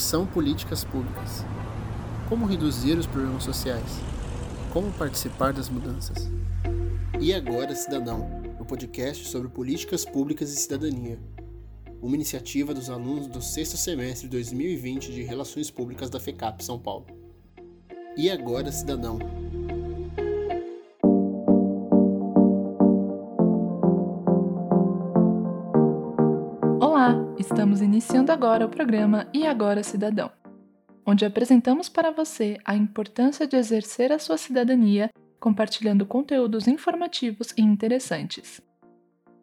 são políticas públicas? Como reduzir os problemas sociais? Como participar das mudanças? E agora, Cidadão, o podcast sobre políticas públicas e cidadania. Uma iniciativa dos alunos do sexto semestre de 2020 de Relações Públicas da FECAP São Paulo. E agora, Cidadão, Estamos iniciando agora o programa E Agora Cidadão, onde apresentamos para você a importância de exercer a sua cidadania compartilhando conteúdos informativos e interessantes.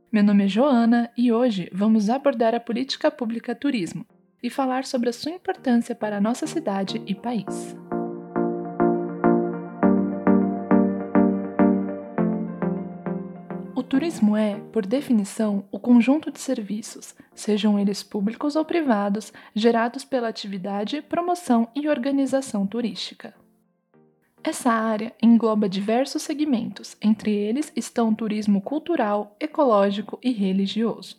Meu nome é Joana e hoje vamos abordar a política pública turismo e falar sobre a sua importância para a nossa cidade e país. Turismo é, por definição, o conjunto de serviços, sejam eles públicos ou privados, gerados pela atividade, promoção e organização turística. Essa área engloba diversos segmentos, entre eles estão o turismo cultural, ecológico e religioso.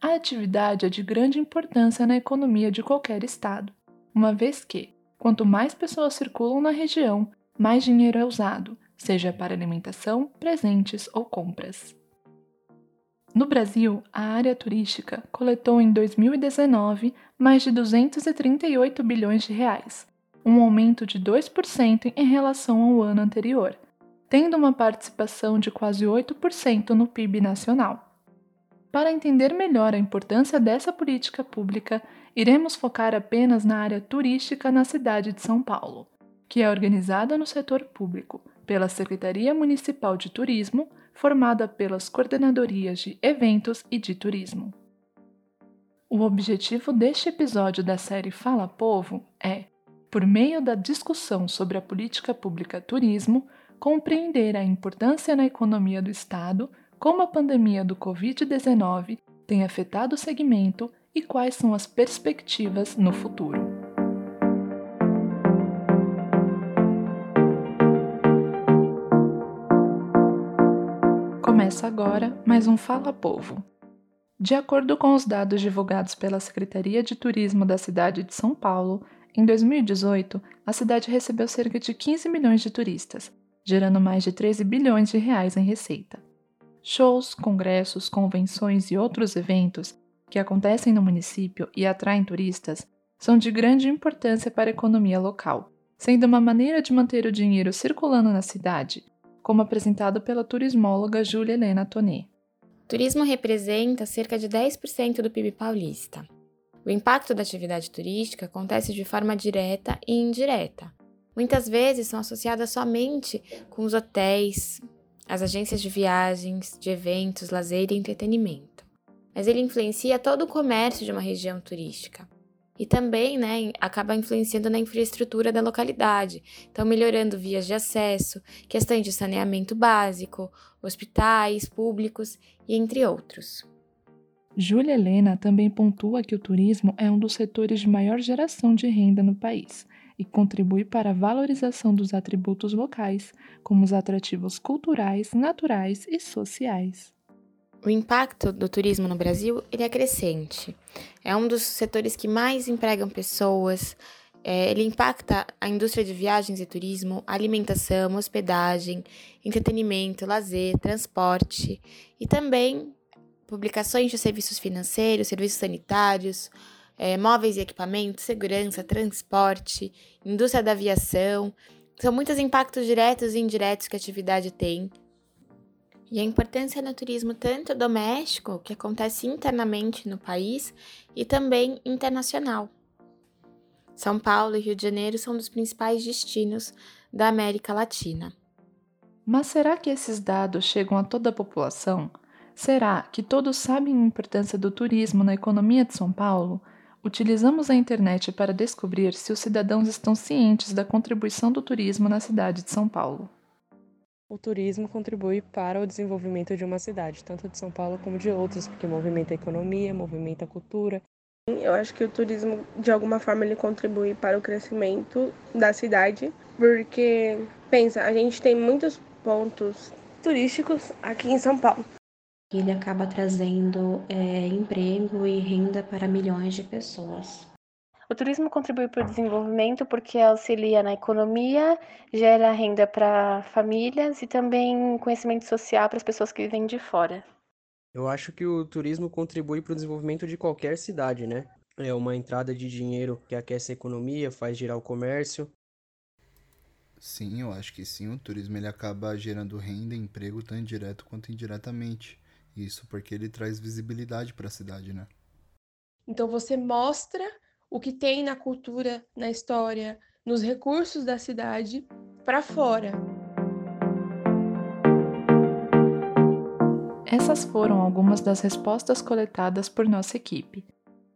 A atividade é de grande importância na economia de qualquer estado, uma vez que, quanto mais pessoas circulam na região, mais dinheiro é usado, seja para alimentação, presentes ou compras. No Brasil, a área turística coletou em 2019 mais de 238 bilhões de reais, um aumento de 2% em relação ao ano anterior, tendo uma participação de quase 8% no PIB nacional. Para entender melhor a importância dessa política pública, iremos focar apenas na área turística na cidade de São Paulo, que é organizada no setor público pela Secretaria Municipal de Turismo, formada pelas coordenadorias de eventos e de turismo. O objetivo deste episódio da série Fala Povo é, por meio da discussão sobre a política pública turismo, compreender a importância na economia do Estado, como a pandemia do Covid-19 tem afetado o segmento e quais são as perspectivas no futuro. Começa agora mais um Fala Povo. De acordo com os dados divulgados pela Secretaria de Turismo da cidade de São Paulo, em 2018, a cidade recebeu cerca de 15 milhões de turistas, gerando mais de 13 bilhões de reais em receita. Shows, congressos, convenções e outros eventos que acontecem no município e atraem turistas são de grande importância para a economia local, sendo uma maneira de manter o dinheiro circulando na cidade como apresentado pela turismóloga Júlia Helena Tonet. Turismo representa cerca de 10% do PIB paulista. O impacto da atividade turística acontece de forma direta e indireta. Muitas vezes são associadas somente com os hotéis, as agências de viagens, de eventos, lazer e entretenimento. Mas ele influencia todo o comércio de uma região turística e também né, acaba influenciando na infraestrutura da localidade, então melhorando vias de acesso, questões de saneamento básico, hospitais públicos e entre outros. Júlia Helena também pontua que o turismo é um dos setores de maior geração de renda no país e contribui para a valorização dos atributos locais, como os atrativos culturais, naturais e sociais. O impacto do turismo no Brasil ele é crescente. É um dos setores que mais empregam pessoas. É, ele impacta a indústria de viagens e turismo, alimentação, hospedagem, entretenimento, lazer, transporte e também publicações de serviços financeiros, serviços sanitários, é, móveis e equipamentos, segurança, transporte, indústria da aviação. São muitos impactos diretos e indiretos que a atividade tem e a importância do turismo tanto doméstico, que acontece internamente no país, e também internacional. São Paulo e Rio de Janeiro são dos principais destinos da América Latina. Mas será que esses dados chegam a toda a população? Será que todos sabem a importância do turismo na economia de São Paulo? Utilizamos a internet para descobrir se os cidadãos estão cientes da contribuição do turismo na cidade de São Paulo. O turismo contribui para o desenvolvimento de uma cidade, tanto de São Paulo como de outras, porque movimenta a economia, movimenta a cultura. Eu acho que o turismo, de alguma forma, ele contribui para o crescimento da cidade, porque, pensa, a gente tem muitos pontos turísticos aqui em São Paulo. Ele acaba trazendo é, emprego e renda para milhões de pessoas. O turismo contribui para o desenvolvimento porque auxilia na economia, gera renda para famílias e também conhecimento social para as pessoas que vivem de fora. Eu acho que o turismo contribui para o desenvolvimento de qualquer cidade, né? É uma entrada de dinheiro que aquece a economia, faz girar o comércio. Sim, eu acho que sim. O turismo ele acaba gerando renda e emprego tanto direto quanto indiretamente. Isso porque ele traz visibilidade para a cidade, né? Então você mostra o que tem na cultura, na história, nos recursos da cidade para fora. Essas foram algumas das respostas coletadas por nossa equipe.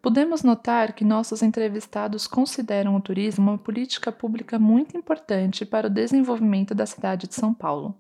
Podemos notar que nossos entrevistados consideram o turismo uma política pública muito importante para o desenvolvimento da cidade de São Paulo.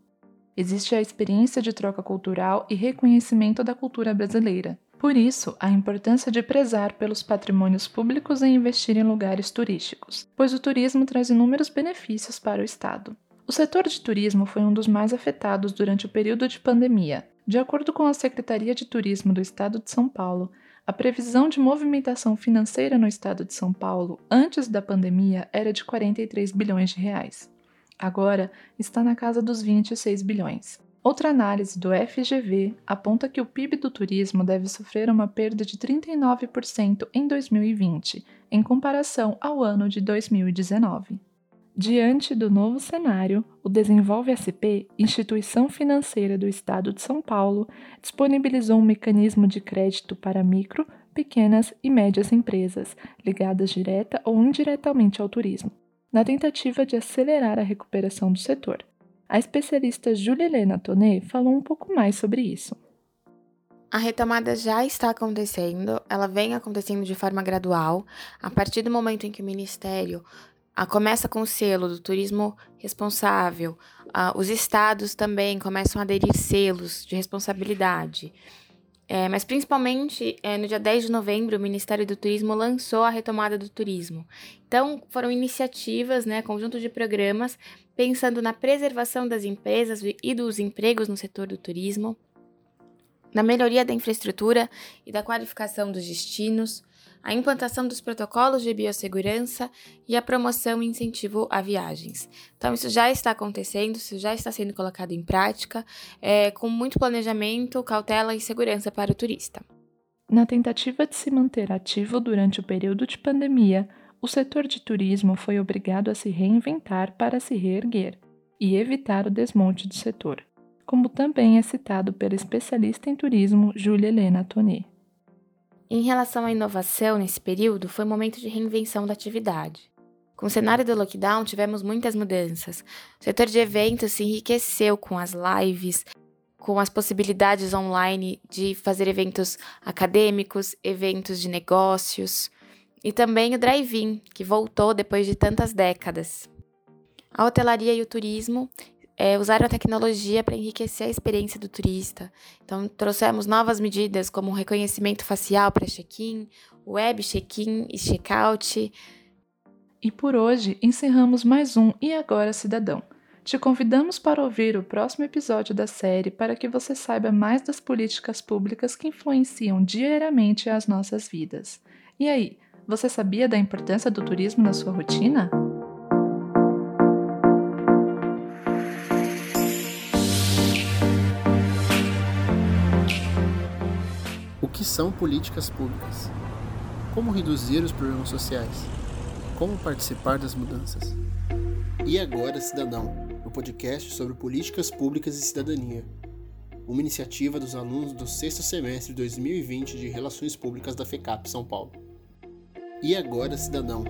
Existe a experiência de troca cultural e reconhecimento da cultura brasileira. Por isso, a importância de prezar pelos patrimônios públicos e investir em lugares turísticos, pois o turismo traz inúmeros benefícios para o Estado. O setor de turismo foi um dos mais afetados durante o período de pandemia. De acordo com a Secretaria de Turismo do Estado de São Paulo, a previsão de movimentação financeira no estado de São Paulo antes da pandemia era de 43 bilhões de reais. Agora está na casa dos 26 bilhões. Outra análise do FGV aponta que o PIB do turismo deve sofrer uma perda de 39% em 2020, em comparação ao ano de 2019. Diante do novo cenário, o Desenvolve SP, instituição financeira do Estado de São Paulo, disponibilizou um mecanismo de crédito para micro, pequenas e médias empresas, ligadas direta ou indiretamente ao turismo, na tentativa de acelerar a recuperação do setor. A especialista Julia Helena Tonet falou um pouco mais sobre isso. A retomada já está acontecendo, ela vem acontecendo de forma gradual, a partir do momento em que o Ministério ah, começa com o selo do turismo responsável. Ah, os estados também começam a aderir selos de responsabilidade. É, mas principalmente é, no dia 10 de novembro, o Ministério do Turismo lançou a retomada do turismo. Então, foram iniciativas, né, conjunto de programas, pensando na preservação das empresas e dos empregos no setor do turismo, na melhoria da infraestrutura e da qualificação dos destinos, a implantação dos protocolos de biossegurança e a promoção e incentivo a viagens. Então, isso já está acontecendo, isso já está sendo colocado em prática, é, com muito planejamento, cautela e segurança para o turista. Na tentativa de se manter ativo durante o período de pandemia, o setor de turismo foi obrigado a se reinventar para se reerguer e evitar o desmonte do setor, como também é citado pela especialista em turismo Júlia Helena Tonet. Em relação à inovação nesse período, foi um momento de reinvenção da atividade. Com o cenário do lockdown, tivemos muitas mudanças. O setor de eventos se enriqueceu com as lives, com as possibilidades online de fazer eventos acadêmicos, eventos de negócios, e também o drive-in, que voltou depois de tantas décadas. A hotelaria e o turismo é, usaram a tecnologia para enriquecer a experiência do turista. Então, trouxemos novas medidas como reconhecimento facial para check-in, web check-in e check-out. E por hoje encerramos mais um E Agora Cidadão. Te convidamos para ouvir o próximo episódio da série para que você saiba mais das políticas públicas que influenciam diariamente as nossas vidas. E aí, você sabia da importância do turismo na sua rotina? Que são políticas públicas? Como reduzir os problemas sociais? Como participar das mudanças? E agora, Cidadão, o podcast sobre políticas públicas e cidadania. Uma iniciativa dos alunos do sexto semestre de 2020 de Relações Públicas da FECAP São Paulo. E agora, Cidadão,